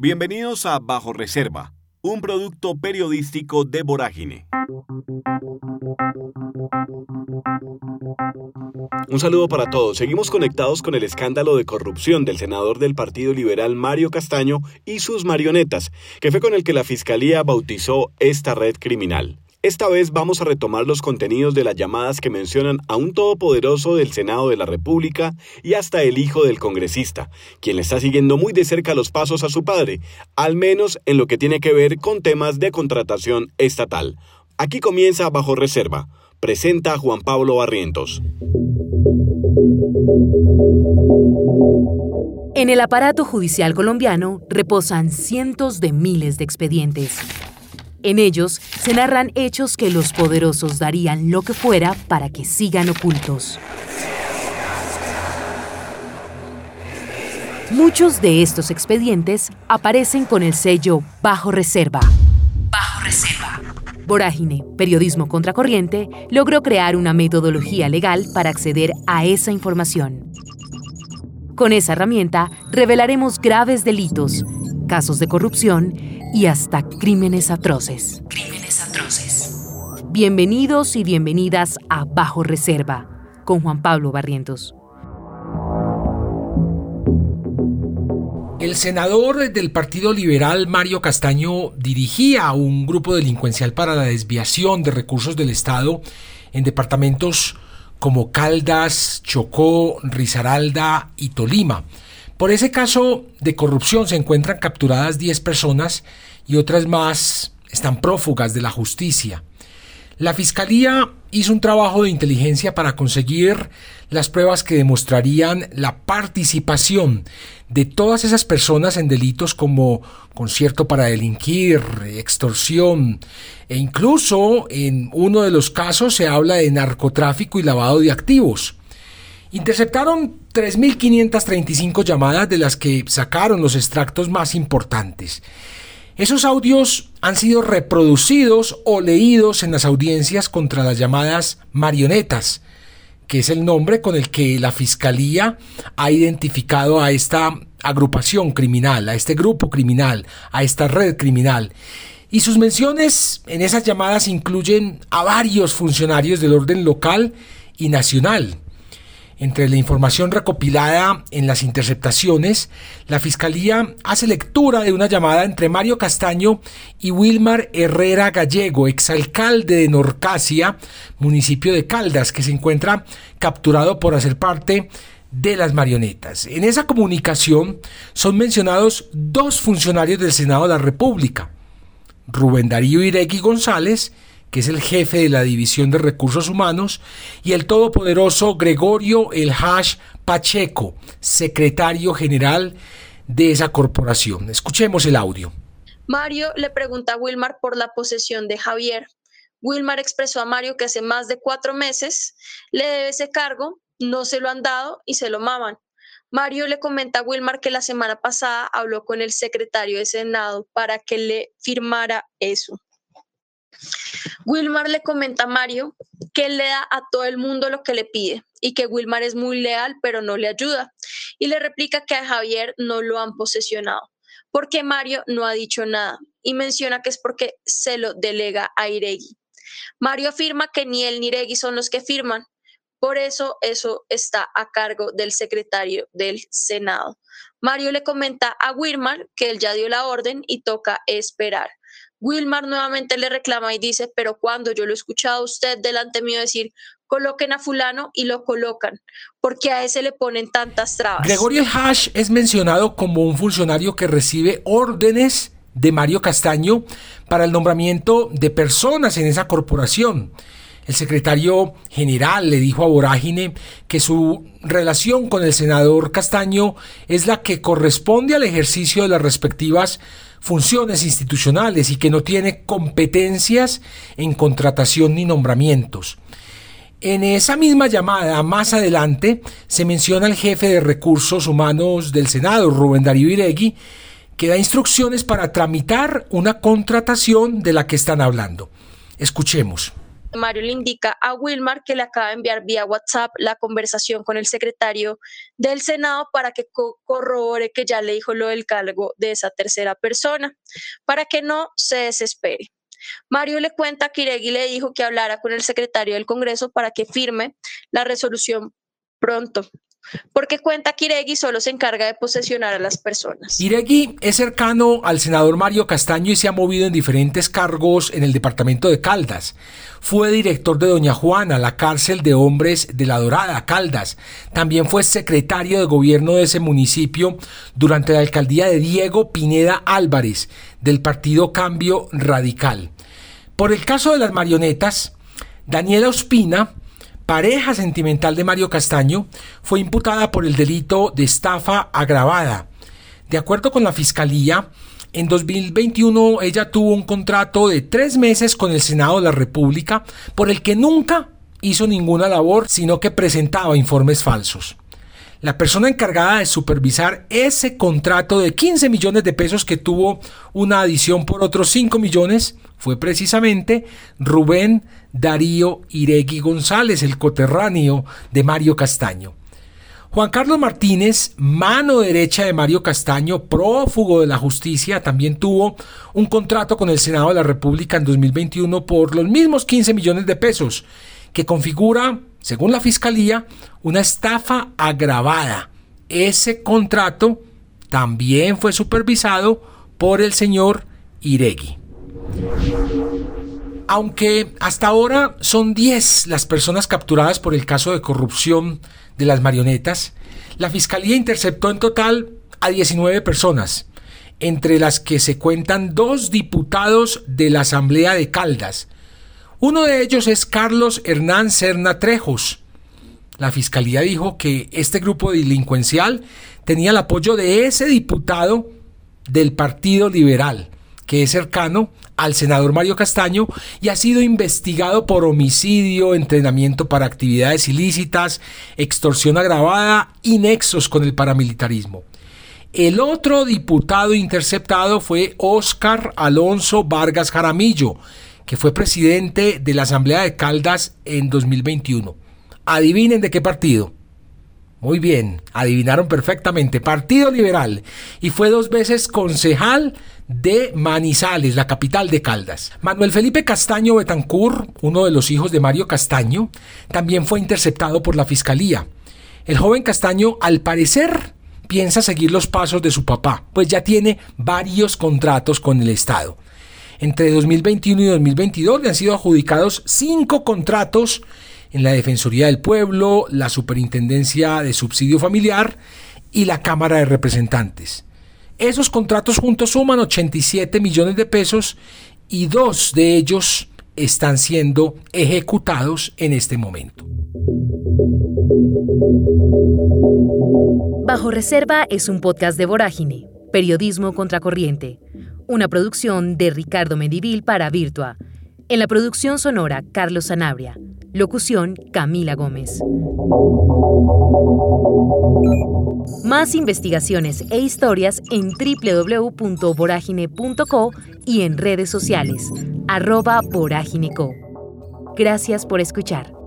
Bienvenidos a Bajo Reserva, un producto periodístico de Vorágine. Un saludo para todos. Seguimos conectados con el escándalo de corrupción del senador del Partido Liberal Mario Castaño y sus marionetas, que fue con el que la Fiscalía bautizó esta red criminal. Esta vez vamos a retomar los contenidos de las llamadas que mencionan a un todopoderoso del Senado de la República y hasta el hijo del congresista, quien le está siguiendo muy de cerca los pasos a su padre, al menos en lo que tiene que ver con temas de contratación estatal. Aquí comienza Bajo Reserva. Presenta Juan Pablo Barrientos. En el aparato judicial colombiano reposan cientos de miles de expedientes en ellos se narran hechos que los poderosos darían lo que fuera para que sigan ocultos. Muchos de estos expedientes aparecen con el sello Bajo Reserva. Bajo Reserva. Vorágine, Periodismo Contracorriente, logró crear una metodología legal para acceder a esa información. Con esa herramienta revelaremos graves delitos, casos de corrupción y hasta crímenes atroces. Crímenes atroces. Bienvenidos y bienvenidas a Bajo Reserva con Juan Pablo Barrientos. El senador del Partido Liberal Mario Castaño dirigía un grupo delincuencial para la desviación de recursos del Estado en departamentos como Caldas, Chocó, Risaralda y Tolima. Por ese caso de corrupción se encuentran capturadas 10 personas y otras más están prófugas de la justicia. La Fiscalía hizo un trabajo de inteligencia para conseguir las pruebas que demostrarían la participación de todas esas personas en delitos como concierto para delinquir, extorsión e incluso en uno de los casos se habla de narcotráfico y lavado de activos. Interceptaron 3.535 llamadas de las que sacaron los extractos más importantes. Esos audios han sido reproducidos o leídos en las audiencias contra las llamadas marionetas, que es el nombre con el que la Fiscalía ha identificado a esta agrupación criminal, a este grupo criminal, a esta red criminal. Y sus menciones en esas llamadas incluyen a varios funcionarios del orden local y nacional. Entre la información recopilada en las interceptaciones, la Fiscalía hace lectura de una llamada entre Mario Castaño y Wilmar Herrera Gallego, exalcalde de Norcasia, municipio de Caldas, que se encuentra capturado por hacer parte de las marionetas. En esa comunicación son mencionados dos funcionarios del Senado de la República, Rubén Darío Iregui González que es el jefe de la División de Recursos Humanos, y el todopoderoso Gregorio El Hash Pacheco, secretario general de esa corporación. Escuchemos el audio. Mario le pregunta a Wilmar por la posesión de Javier. Wilmar expresó a Mario que hace más de cuatro meses le debe ese cargo, no se lo han dado y se lo maman. Mario le comenta a Wilmar que la semana pasada habló con el secretario de Senado para que le firmara eso. Wilmar le comenta a Mario que él le da a todo el mundo lo que le pide y que Wilmar es muy leal pero no le ayuda. Y le replica que a Javier no lo han posesionado porque Mario no ha dicho nada y menciona que es porque se lo delega a Iregui. Mario afirma que ni él ni Iregui son los que firman, por eso eso está a cargo del secretario del Senado. Mario le comenta a Wilmar que él ya dio la orden y toca esperar. Wilmar nuevamente le reclama y dice, pero cuando yo lo he escuchado a usted delante mío decir, coloquen a fulano y lo colocan, porque a ese le ponen tantas trabas. Gregorio Hash es mencionado como un funcionario que recibe órdenes de Mario Castaño para el nombramiento de personas en esa corporación. El secretario general le dijo a Vorágine que su relación con el senador Castaño es la que corresponde al ejercicio de las respectivas funciones institucionales y que no tiene competencias en contratación ni nombramientos. En esa misma llamada, más adelante, se menciona al jefe de recursos humanos del Senado, Rubén Darío Iregui, que da instrucciones para tramitar una contratación de la que están hablando. Escuchemos. Mario le indica a Wilmar que le acaba de enviar vía WhatsApp la conversación con el secretario del Senado para que corrobore que ya le dijo lo del cargo de esa tercera persona, para que no se desespere. Mario le cuenta que Iregui le dijo que hablara con el secretario del Congreso para que firme la resolución pronto porque cuenta que Iregui solo se encarga de posesionar a las personas. Iregui es cercano al senador Mario Castaño y se ha movido en diferentes cargos en el departamento de Caldas. Fue director de Doña Juana, la cárcel de hombres de La Dorada, Caldas. También fue secretario de gobierno de ese municipio durante la alcaldía de Diego Pineda Álvarez, del partido Cambio Radical. Por el caso de las marionetas, Daniela Ospina, pareja sentimental de Mario Castaño, fue imputada por el delito de estafa agravada. De acuerdo con la Fiscalía, en 2021 ella tuvo un contrato de tres meses con el Senado de la República por el que nunca hizo ninguna labor, sino que presentaba informes falsos. La persona encargada de supervisar ese contrato de 15 millones de pesos que tuvo una adición por otros 5 millones fue precisamente Rubén Darío Iregui González, el coterráneo de Mario Castaño. Juan Carlos Martínez, mano derecha de Mario Castaño, prófugo de la justicia, también tuvo un contrato con el Senado de la República en 2021 por los mismos 15 millones de pesos, que configura, según la Fiscalía, una estafa agravada. Ese contrato también fue supervisado por el señor Iregui. Aunque hasta ahora son 10 las personas capturadas por el caso de corrupción de las marionetas, la Fiscalía interceptó en total a 19 personas, entre las que se cuentan dos diputados de la Asamblea de Caldas. Uno de ellos es Carlos Hernán Serna Trejos. La Fiscalía dijo que este grupo delincuencial tenía el apoyo de ese diputado del Partido Liberal que es cercano al senador Mario Castaño y ha sido investigado por homicidio, entrenamiento para actividades ilícitas, extorsión agravada y nexos con el paramilitarismo. El otro diputado interceptado fue Óscar Alonso Vargas Jaramillo, que fue presidente de la Asamblea de Caldas en 2021. Adivinen de qué partido. Muy bien, adivinaron perfectamente. Partido Liberal. Y fue dos veces concejal de Manizales, la capital de Caldas. Manuel Felipe Castaño Betancur, uno de los hijos de Mario Castaño, también fue interceptado por la fiscalía. El joven Castaño, al parecer, piensa seguir los pasos de su papá, pues ya tiene varios contratos con el Estado. Entre 2021 y 2022 le han sido adjudicados cinco contratos en la Defensoría del Pueblo, la Superintendencia de Subsidio Familiar y la Cámara de Representantes. Esos contratos juntos suman 87 millones de pesos y dos de ellos están siendo ejecutados en este momento. Bajo Reserva es un podcast de Vorágine, Periodismo Contracorriente, una producción de Ricardo Medivil para Virtua. En la producción sonora, Carlos Sanabria. Locución, Camila Gómez. Más investigaciones e historias en www.voragine.co y en redes sociales, arroba. Gracias por escuchar.